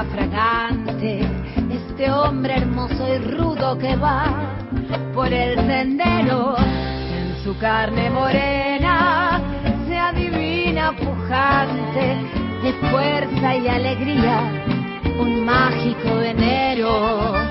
fragante este hombre hermoso y rudo que va por el sendero. En su carne morena se adivina pujante de fuerza y alegría, un mágico enero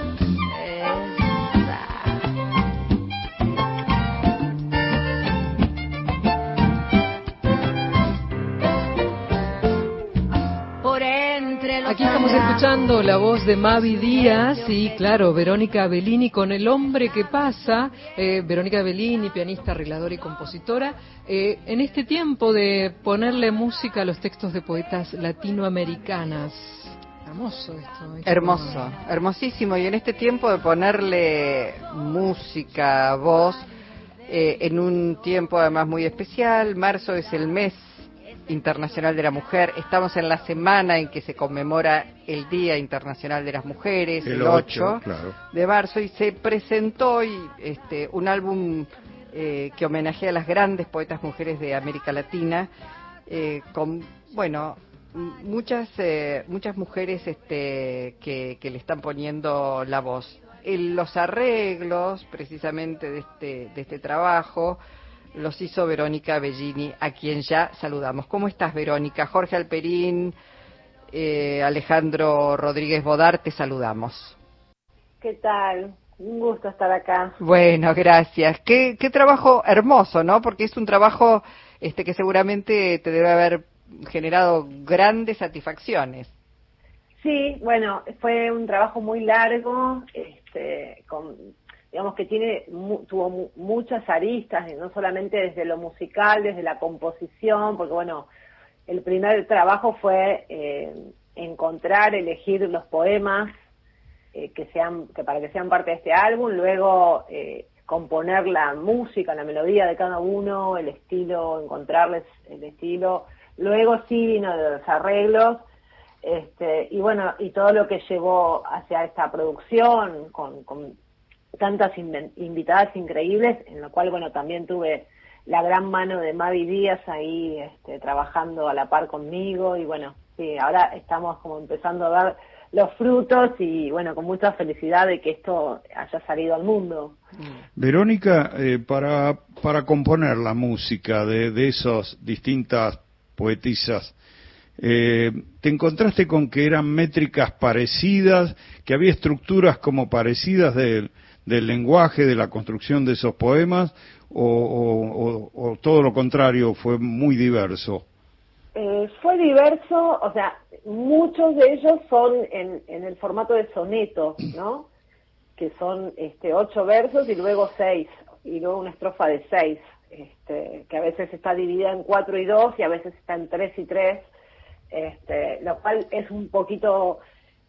escuchando la voz de Mavi Díaz y, claro, Verónica Bellini con El hombre que pasa. Eh, Verónica Bellini, pianista, arregladora y compositora. Eh, en este tiempo de ponerle música a los textos de poetas latinoamericanas. Hermoso esto. Hermoso, hermosísimo. Y en este tiempo de ponerle música, voz, eh, en un tiempo además muy especial, marzo es el mes Internacional de la Mujer. Estamos en la semana en que se conmemora el Día Internacional de las Mujeres, el, 8, de marzo, y se presentó hoy este, un álbum eh, que homenajea a las grandes poetas mujeres de América Latina, eh, con, bueno, muchas, eh, muchas mujeres este, que, que le están poniendo la voz. En los arreglos, precisamente, de este, de este trabajo, los hizo Verónica Bellini, a quien ya saludamos. ¿Cómo estás, Verónica? Jorge Alperín, eh, Alejandro Rodríguez Bodar, te saludamos. ¿Qué tal? Un gusto estar acá. Bueno, gracias. Qué, qué trabajo hermoso, ¿no? Porque es un trabajo este, que seguramente te debe haber generado grandes satisfacciones. Sí, bueno, fue un trabajo muy largo, este, con digamos que tiene tuvo muchas aristas, no solamente desde lo musical, desde la composición, porque bueno, el primer trabajo fue eh, encontrar, elegir los poemas eh, que sean que para que sean parte de este álbum, luego eh, componer la música, la melodía de cada uno, el estilo, encontrarles el estilo, luego sí vino de los arreglos. Este, y bueno, y todo lo que llevó hacia esta producción, con, con tantas invitadas increíbles, en lo cual, bueno, también tuve la gran mano de Mavi Díaz ahí este, trabajando a la par conmigo y bueno, sí, ahora estamos como empezando a dar los frutos y bueno, con mucha felicidad de que esto haya salido al mundo. Verónica, eh, para, para componer la música de, de esas distintas poetisas, eh, ¿te encontraste con que eran métricas parecidas, que había estructuras como parecidas de, del lenguaje, de la construcción de esos poemas, o, todo lo contrario, fue muy diverso? Eh, fue diverso, o sea, muchos de ellos son en, en el formato de soneto, ¿no? Que son este, ocho versos y luego seis, y luego una estrofa de seis, este, que a veces está dividida en cuatro y dos y a veces está en tres y tres, este, lo cual es un poquito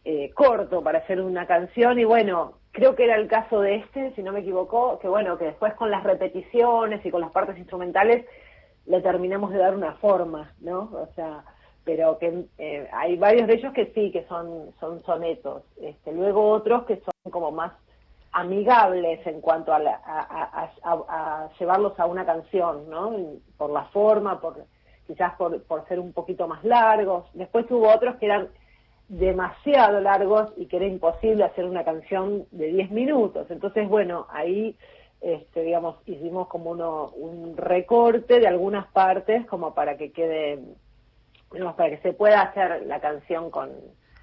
eh, corto para hacer una canción y bueno, creo que era el caso de este, si no me equivoco, que bueno, que después con las repeticiones y con las partes instrumentales le terminamos de dar una forma, ¿no? O sea, pero que eh, hay varios de ellos que sí, que son, son sonetos. Este, luego otros que son como más amigables en cuanto a, a, llevarlos a una canción, ¿no? Por la forma, por quizás por, por ser un poquito más largos. Después hubo otros que eran demasiado largos y que era imposible hacer una canción de 10 minutos. Entonces, bueno, ahí, este, digamos, hicimos como uno, un recorte de algunas partes como para que quede, digamos, para que se pueda hacer la canción con...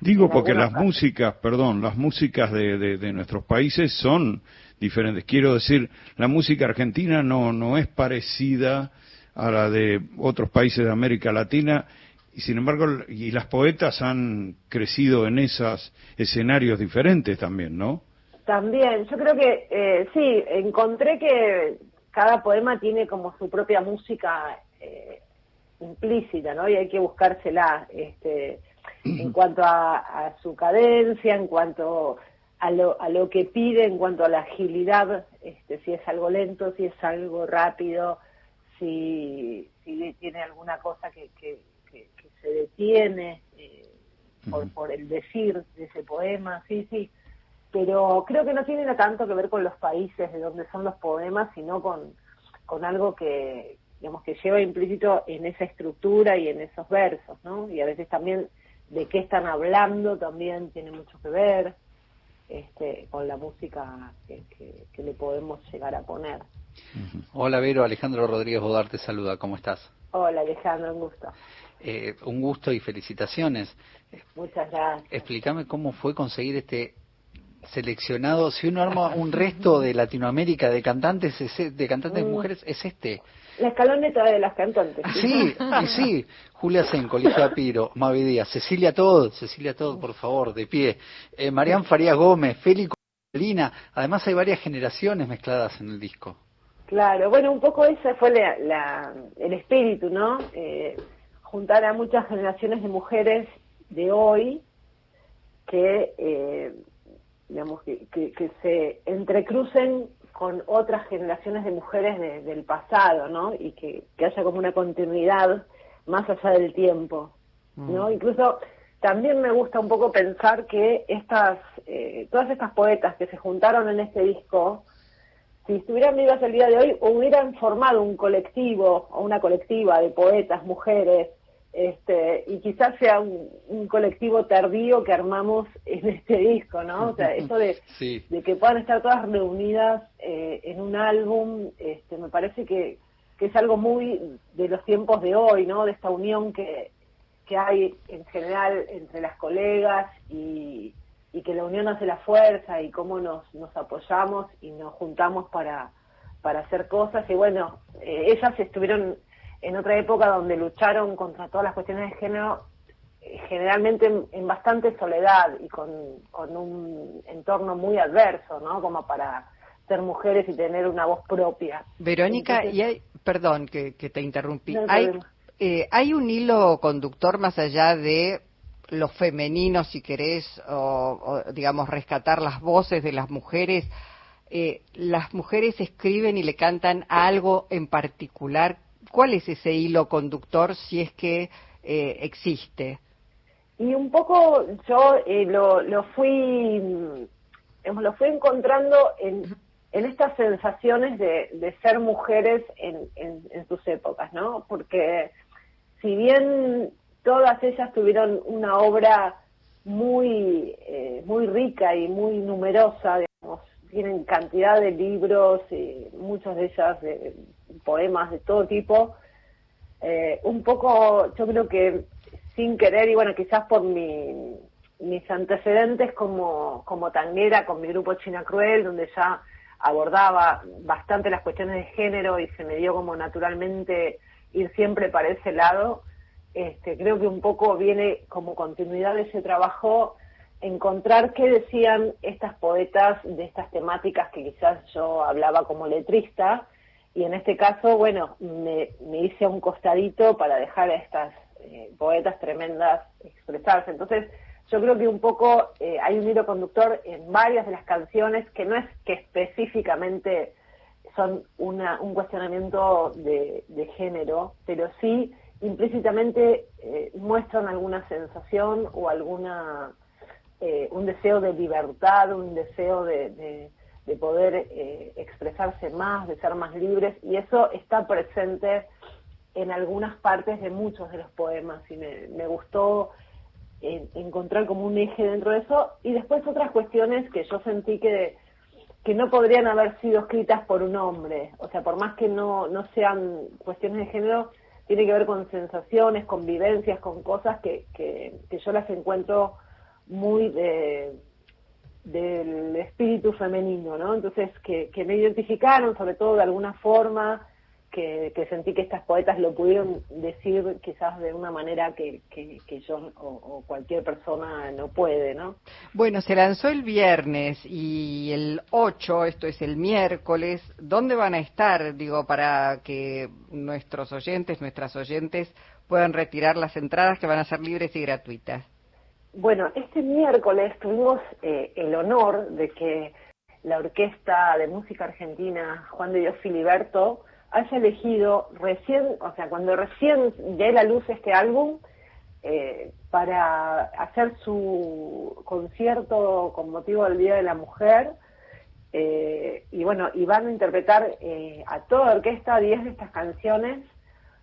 Digo porque las músicas, perdón, las músicas de, de, de nuestros países son diferentes. Quiero decir, la música argentina no, no es parecida a la de otros países de América Latina y sin embargo, y las poetas han crecido en esos escenarios diferentes también, ¿no? También, yo creo que eh, sí, encontré que cada poema tiene como su propia música eh, implícita, ¿no? Y hay que buscársela, este, en cuanto a, su cadencia, en cuanto a lo, a lo que pide, en cuanto a la agilidad, este, si es algo lento, si es algo rápido, si, si tiene alguna cosa que, que se detiene eh, por, por el decir de ese poema, sí, sí, pero creo que no tiene tanto que ver con los países de donde son los poemas, sino con, con algo que, digamos, que lleva implícito en esa estructura y en esos versos, ¿no? Y a veces también de qué están hablando también tiene mucho que ver este, con la música que, le podemos llegar a poner. Hola Vero, Alejandro Rodríguez Bodar te saluda, ¿cómo estás? Hola Alejandro, un gusto. Eh, un gusto y felicitaciones. Muchas gracias. Explícame cómo fue conseguir este seleccionado, si uno arma un resto de Latinoamérica de cantantes, de cantantes mm. mujeres, es este. La escaloneta de las cantantes. Sí, sí, Julia Senco, Lisa Piro, Mavi Díaz, Cecilia Todd, Cecilia Todd, por favor, de pie, eh, Farías Gómez, Félix Lina, además hay varias generaciones mezcladas en el disco. Claro, bueno, un poco ese fue la, el espíritu, ¿no? Eh, juntar a muchas generaciones de mujeres de hoy que, eh, digamos, que, que, se entrecrucen con otras generaciones de mujeres del pasado, ¿no? Y que, haya como una continuidad más allá del tiempo, ¿no? Mm. Incluso también me gusta un poco pensar que estas, eh, todas estas poetas que se juntaron en este disco, si estuvieran vivas el día de hoy, hubieran formado un colectivo o una colectiva de poetas, mujeres, este, y quizás sea un, colectivo tardío que armamos en este disco, ¿no? O sea, eso de, de que puedan estar todas reunidas eh, en un álbum, este, me parece que, que es algo muy de los tiempos de hoy, ¿no? De esta unión que, que hay en general entre las colegas y, y que la unión hace la fuerza y cómo nos, nos apoyamos y nos juntamos para, para hacer cosas. Y bueno, eh, ellas estuvieron en otra época donde lucharon contra todas las cuestiones de género, eh, generalmente en, bastante soledad y con, un entorno muy adverso, ¿no? Como para ser mujeres y tener una voz propia. Verónica, y hay, perdón que, te interrumpí, hay, eh, hay un hilo conductor más allá de lo femenino, si querés, o, digamos, rescatar las voces de las mujeres. Eh, las mujeres escriben y le cantan algo en particular ¿Cuál es ese hilo conductor si es que eh, existe? Y un poco yo eh, lo, fui lo fui encontrando en, en estas sensaciones de, ser mujeres en, en, sus épocas, ¿no? Porque si bien todas ellas tuvieron una obra muy, eh, muy rica y muy numerosa, digamos, tienen cantidad de libros, y muchas de ellas de poemas de todo tipo. Eh, un poco, yo creo que sin querer, y bueno, quizás por mi, mis antecedentes como, como tanguera con mi grupo China Cruel, donde ya abordaba bastante las cuestiones de género y se me dio como naturalmente ir siempre para ese lado, este, creo que un poco viene como continuidad de ese trabajo encontrar qué decían estas poetas de estas temáticas que quizás yo hablaba como letrista y en este caso, bueno, me, hice un costadito para dejar a estas eh, poetas tremendas expresarse. Entonces, yo creo que un poco eh, hay un hilo conductor en varias de las canciones que no es que específicamente son una, un cuestionamiento de, género, pero sí implícitamente eh, muestran alguna sensación o alguna un deseo de libertad, un deseo de de poder eh, expresarse más, de ser más libres, y eso está presente en algunas partes de muchos de los poemas, y me, gustó encontrar como un eje dentro de eso, y después otras cuestiones que yo sentí que, que no podrían haber sido escritas por un hombre, o sea, por más que no, no sean cuestiones de género, tiene que ver con sensaciones, con vivencias, con cosas que, que, que yo las encuentro muy de del espíritu femenino, ¿no? Entonces, que, me identificaron, sobre todo de alguna forma, que, sentí que estas poetas lo pudieron decir quizás de una manera que, que, yo o, cualquier persona no puede, ¿no? Bueno, se lanzó el viernes y el 8, esto es el miércoles, ¿dónde van a estar, digo, para que nuestros oyentes, nuestras oyentes puedan retirar las entradas que van a ser libres y gratuitas? Bueno, este miércoles tuvimos eh, el honor de que la Orquesta de Música Argentina Juan de Dios Filiberto haya elegido recién, o sea, cuando recién dé la luz este álbum, eh, para hacer su concierto con motivo del Día de la Mujer. Eh, y bueno, y van a interpretar a toda orquesta 10 de estas canciones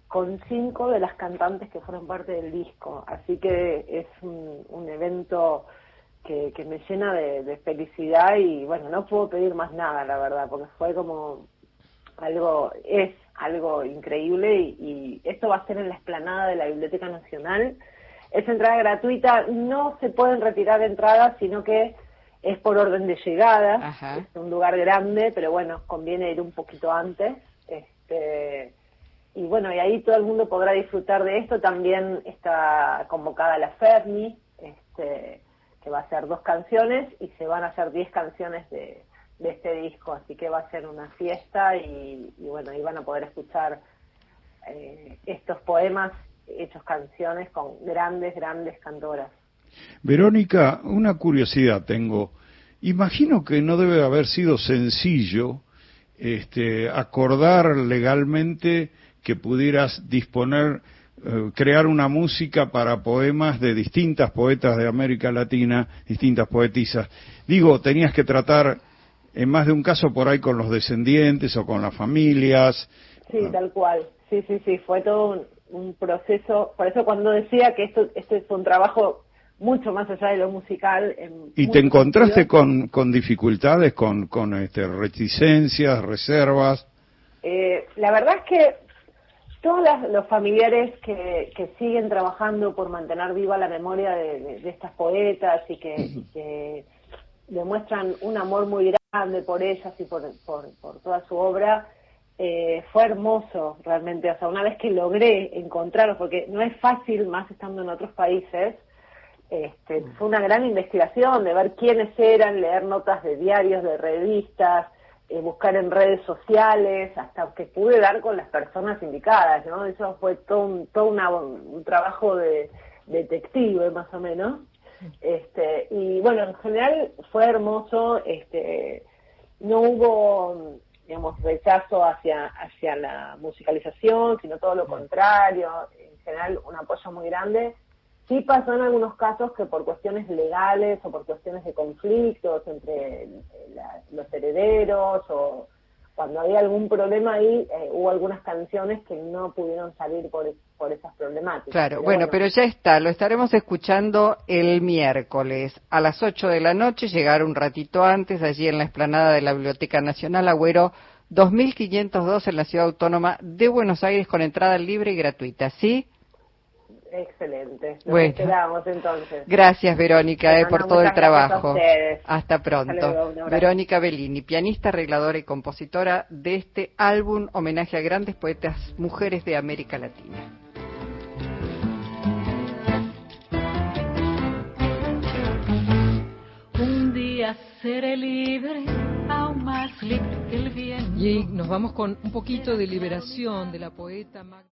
con cinco de las cantantes que fueron parte del disco. Así que es un, evento que, me llena de, felicidad y bueno, no puedo pedir más nada, la verdad, porque fue como algo, es algo increíble y, esto va a ser en la explanada de la Biblioteca Nacional. Es entrada gratuita, no se pueden retirar entradas, sino que es por orden de llegada, es un lugar grande, pero bueno, conviene ir un poquito antes. Este, y bueno, y ahí todo el mundo podrá disfrutar de esto. También está convocada la Fermi, este, que va a ser dos canciones y se van a hacer diez canciones de, este disco, así que va a ser una fiesta y, bueno, ahí van a poder escuchar eh, estos poemas hechos canciones con grandes, grandes cantoras. Verónica, una curiosidad tengo. Imagino que no debe haber sido sencillo este, acordar legalmente que pudieras disponer, eh, crear una música para poemas de distintas poetas de América Latina, distintas poetisas. Digo, tenías que tratar en más de un caso por ahí con los descendientes o con las familias. Sí, tal cual. Sí, sí, sí, fue todo un, proceso. Por eso cuando decía que esto, esto es un trabajo mucho más allá de lo musical. ¿Y te encontraste con, con dificultades, con, con este, reticencias, reservas? Eh, la verdad es que todos los familiares que, siguen trabajando por mantener viva la memoria de, estas poetas y que, demuestran un amor muy grande por ellas y por, toda su obra, eh, fue hermoso realmente. O sea, una vez que logré encontrarlos, porque no es fácil más estando en otros países, este, fue una gran investigación de ver quiénes eran, leer notas de diarios, de revistas, eh, buscar en redes sociales, hasta que pude dar con las personas indicadas, ¿no? Eso fue todo un, todo un trabajo de, detective, más o menos. Este, y bueno, en general fue hermoso, este, no hubo, digamos, rechazo hacia, hacia la musicalización, sino todo lo contrario, en general un apoyo muy grande. Sí pasó en algunos casos que por cuestiones legales o por cuestiones de conflictos entre los herederos o cuando había algún problema ahí, eh, hubo algunas canciones que no pudieron salir por, por esas problemáticas. Claro, bueno, pero ya está, lo estaremos escuchando el miércoles a las 8 de la noche, llegar un ratito antes, allí en la explanada de la Biblioteca Nacional Agüero 2502 en la Ciudad Autónoma de Buenos Aires con entrada libre y gratuita, ¿sí? Excelente. Nos esperamos entonces. Gracias, Verónica, eh, por todo el trabajo. Hasta pronto. Verónica Bellini, pianista, arregladora y compositora de este álbum homenaje a grandes poetas mujeres de América Latina. Un día seré libre, aún más libre que el viento. Y nos vamos con un poquito de liberación de la poeta Magda.